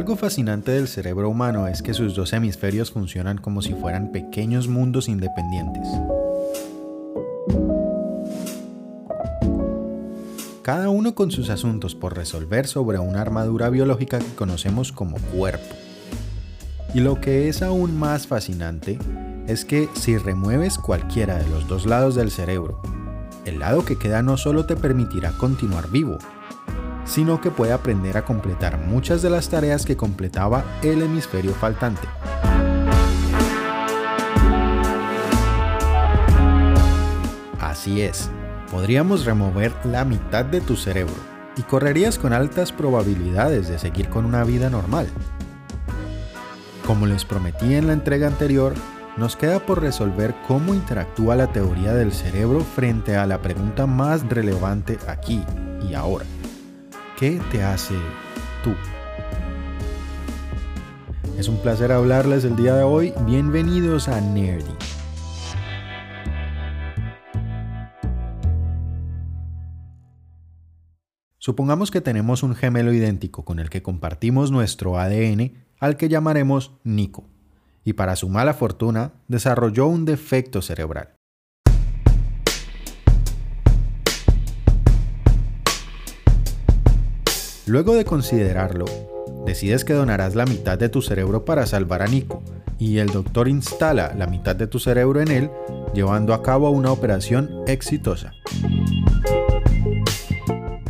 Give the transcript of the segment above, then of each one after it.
Algo fascinante del cerebro humano es que sus dos hemisferios funcionan como si fueran pequeños mundos independientes. Cada uno con sus asuntos por resolver sobre una armadura biológica que conocemos como cuerpo. Y lo que es aún más fascinante es que si remueves cualquiera de los dos lados del cerebro, el lado que queda no solo te permitirá continuar vivo, sino que puede aprender a completar muchas de las tareas que completaba el hemisferio faltante. Así es, podríamos remover la mitad de tu cerebro y correrías con altas probabilidades de seguir con una vida normal. Como les prometí en la entrega anterior, nos queda por resolver cómo interactúa la teoría del cerebro frente a la pregunta más relevante aquí y ahora. ¿Qué te hace tú? Es un placer hablarles el día de hoy. Bienvenidos a Nerdy. Supongamos que tenemos un gemelo idéntico con el que compartimos nuestro ADN al que llamaremos Nico, y para su mala fortuna desarrolló un defecto cerebral. Luego de considerarlo, decides que donarás la mitad de tu cerebro para salvar a Nico, y el doctor instala la mitad de tu cerebro en él, llevando a cabo una operación exitosa.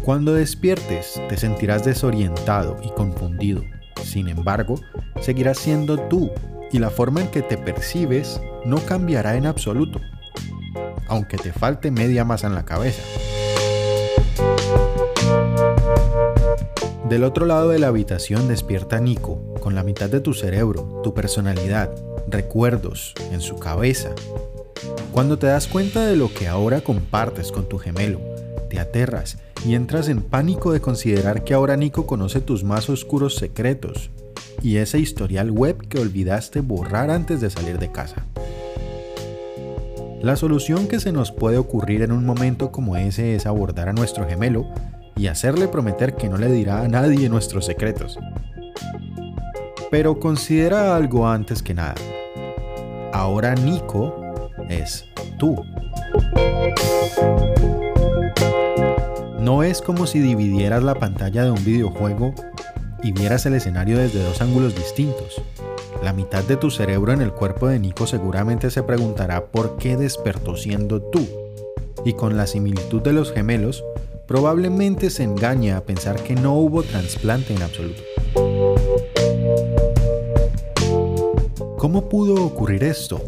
Cuando despiertes, te sentirás desorientado y confundido. Sin embargo, seguirás siendo tú y la forma en que te percibes no cambiará en absoluto, aunque te falte media masa en la cabeza. Del otro lado de la habitación despierta Nico, con la mitad de tu cerebro, tu personalidad, recuerdos en su cabeza. Cuando te das cuenta de lo que ahora compartes con tu gemelo, te aterras y entras en pánico de considerar que ahora Nico conoce tus más oscuros secretos y ese historial web que olvidaste borrar antes de salir de casa. La solución que se nos puede ocurrir en un momento como ese es abordar a nuestro gemelo y hacerle prometer que no le dirá a nadie nuestros secretos. Pero considera algo antes que nada. Ahora Nico es tú. No es como si dividieras la pantalla de un videojuego y vieras el escenario desde dos ángulos distintos. La mitad de tu cerebro en el cuerpo de Nico seguramente se preguntará por qué despertó siendo tú. Y con la similitud de los gemelos, probablemente se engaña a pensar que no hubo trasplante en absoluto. ¿Cómo pudo ocurrir esto?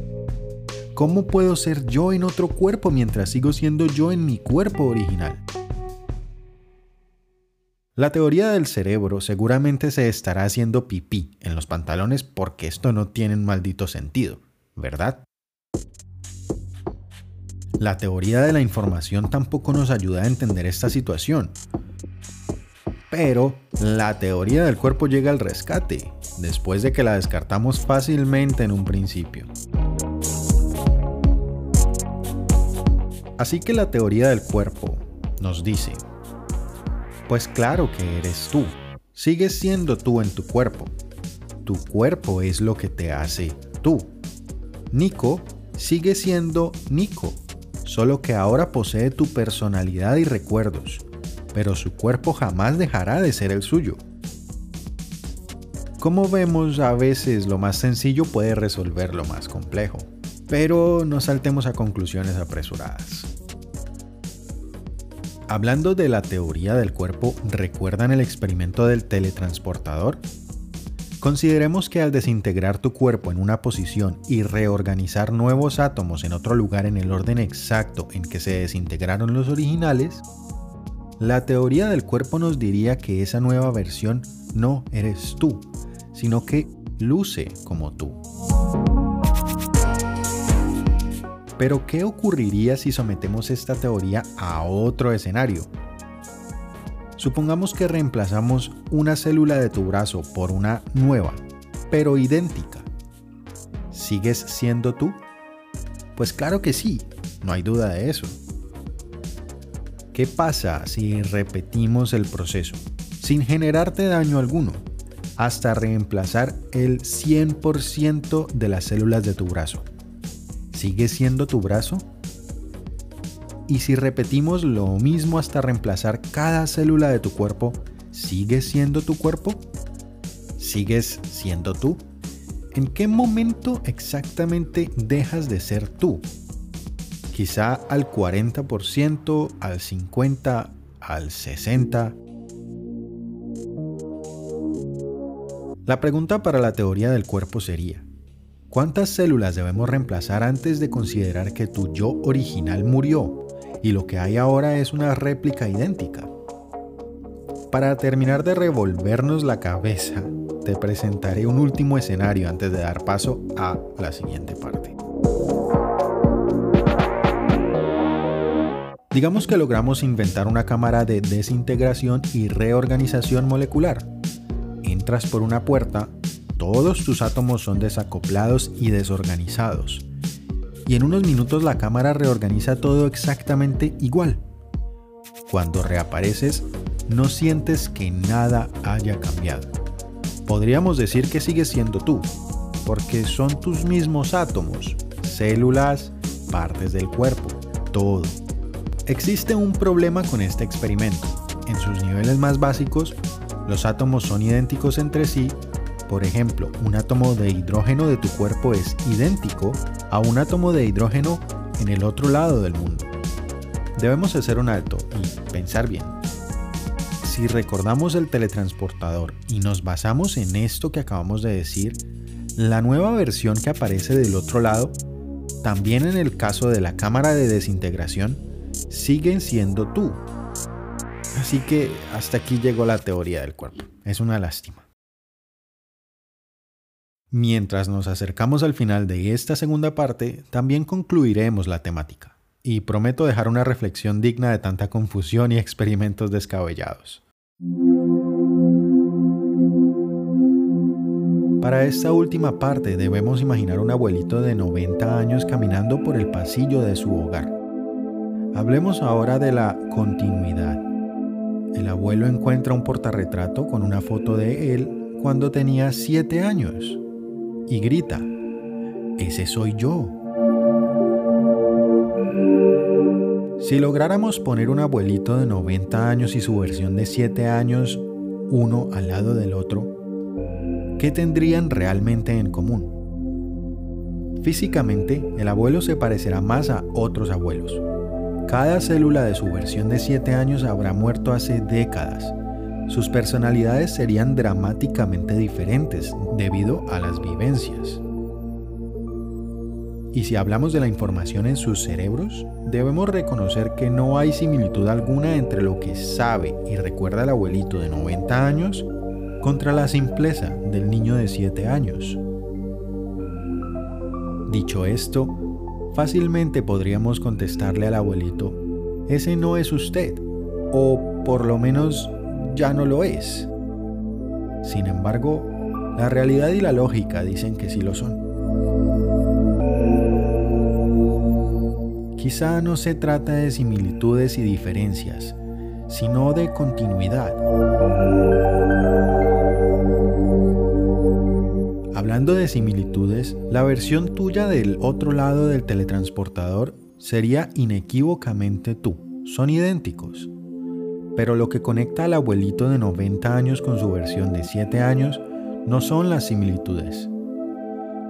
¿Cómo puedo ser yo en otro cuerpo mientras sigo siendo yo en mi cuerpo original? La teoría del cerebro seguramente se estará haciendo pipí en los pantalones porque esto no tiene un maldito sentido, ¿verdad? La teoría de la información tampoco nos ayuda a entender esta situación. Pero la teoría del cuerpo llega al rescate, después de que la descartamos fácilmente en un principio. Así que la teoría del cuerpo nos dice, pues claro que eres tú, sigues siendo tú en tu cuerpo. Tu cuerpo es lo que te hace tú. Nico sigue siendo Nico solo que ahora posee tu personalidad y recuerdos, pero su cuerpo jamás dejará de ser el suyo. Como vemos, a veces lo más sencillo puede resolver lo más complejo, pero no saltemos a conclusiones apresuradas. Hablando de la teoría del cuerpo, ¿recuerdan el experimento del teletransportador? Consideremos que al desintegrar tu cuerpo en una posición y reorganizar nuevos átomos en otro lugar en el orden exacto en que se desintegraron los originales, la teoría del cuerpo nos diría que esa nueva versión no eres tú, sino que luce como tú. Pero ¿qué ocurriría si sometemos esta teoría a otro escenario? Supongamos que reemplazamos una célula de tu brazo por una nueva, pero idéntica. ¿Sigues siendo tú? Pues claro que sí, no hay duda de eso. ¿Qué pasa si repetimos el proceso sin generarte daño alguno? hasta reemplazar el 100% de las células de tu brazo. ¿Sigue siendo tu brazo? Y si repetimos lo mismo hasta reemplazar cada célula de tu cuerpo, ¿sigue siendo tu cuerpo? ¿Sigues siendo tú? ¿En qué momento exactamente dejas de ser tú? Quizá al 40%, al 50%, al 60%. La pregunta para la teoría del cuerpo sería, ¿cuántas células debemos reemplazar antes de considerar que tu yo original murió y lo que hay ahora es una réplica idéntica? Para terminar de revolvernos la cabeza, te presentaré un último escenario antes de dar paso a la siguiente parte. Digamos que logramos inventar una cámara de desintegración y reorganización molecular entras por una puerta, todos tus átomos son desacoplados y desorganizados. Y en unos minutos la cámara reorganiza todo exactamente igual. Cuando reapareces, no sientes que nada haya cambiado. Podríamos decir que sigues siendo tú, porque son tus mismos átomos, células, partes del cuerpo, todo. Existe un problema con este experimento. En sus niveles más básicos, los átomos son idénticos entre sí, por ejemplo, un átomo de hidrógeno de tu cuerpo es idéntico a un átomo de hidrógeno en el otro lado del mundo. Debemos hacer un alto y pensar bien. Si recordamos el teletransportador y nos basamos en esto que acabamos de decir, la nueva versión que aparece del otro lado, también en el caso de la cámara de desintegración, siguen siendo tú, Así que hasta aquí llegó la teoría del cuerpo. Es una lástima. Mientras nos acercamos al final de esta segunda parte, también concluiremos la temática, y prometo dejar una reflexión digna de tanta confusión y experimentos descabellados. Para esta última parte debemos imaginar un abuelito de 90 años caminando por el pasillo de su hogar. Hablemos ahora de la continuidad el abuelo encuentra un portarretrato con una foto de él cuando tenía 7 años y grita, ese soy yo. Si lográramos poner un abuelito de 90 años y su versión de 7 años uno al lado del otro, ¿qué tendrían realmente en común? Físicamente, el abuelo se parecerá más a otros abuelos, cada célula de su versión de 7 años habrá muerto hace décadas. Sus personalidades serían dramáticamente diferentes debido a las vivencias. Y si hablamos de la información en sus cerebros, debemos reconocer que no hay similitud alguna entre lo que sabe y recuerda el abuelito de 90 años contra la simpleza del niño de 7 años. Dicho esto, Fácilmente podríamos contestarle al abuelito, ese no es usted, o por lo menos ya no lo es. Sin embargo, la realidad y la lógica dicen que sí lo son. Quizá no se trata de similitudes y diferencias, sino de continuidad. Hablando de similitudes, la versión tuya del otro lado del teletransportador sería inequívocamente tú. Son idénticos. Pero lo que conecta al abuelito de 90 años con su versión de 7 años no son las similitudes.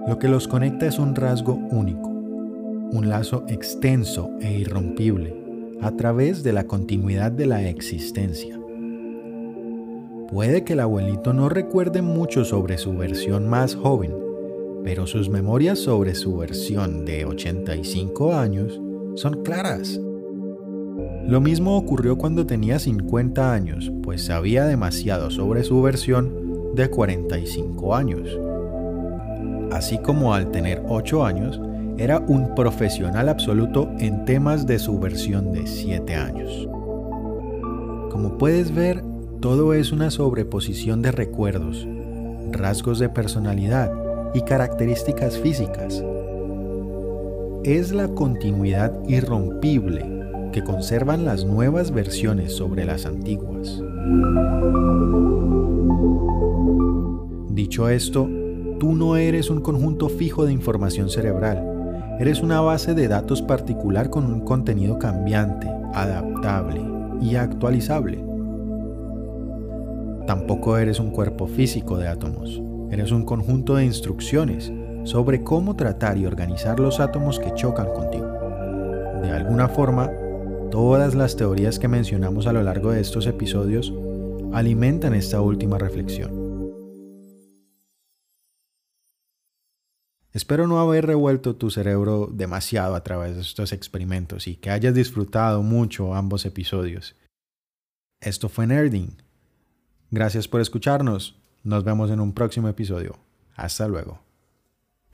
Lo que los conecta es un rasgo único, un lazo extenso e irrompible a través de la continuidad de la existencia. Puede que el abuelito no recuerde mucho sobre su versión más joven, pero sus memorias sobre su versión de 85 años son claras. Lo mismo ocurrió cuando tenía 50 años, pues sabía demasiado sobre su versión de 45 años. Así como al tener 8 años, era un profesional absoluto en temas de su versión de 7 años. Como puedes ver, todo es una sobreposición de recuerdos, rasgos de personalidad y características físicas. Es la continuidad irrompible que conservan las nuevas versiones sobre las antiguas. Dicho esto, tú no eres un conjunto fijo de información cerebral, eres una base de datos particular con un contenido cambiante, adaptable y actualizable. Tampoco eres un cuerpo físico de átomos, eres un conjunto de instrucciones sobre cómo tratar y organizar los átomos que chocan contigo. De alguna forma, todas las teorías que mencionamos a lo largo de estos episodios alimentan esta última reflexión. Espero no haber revuelto tu cerebro demasiado a través de estos experimentos y que hayas disfrutado mucho ambos episodios. Esto fue Nerding. Gracias por escucharnos. Nos vemos en un próximo episodio. Hasta luego.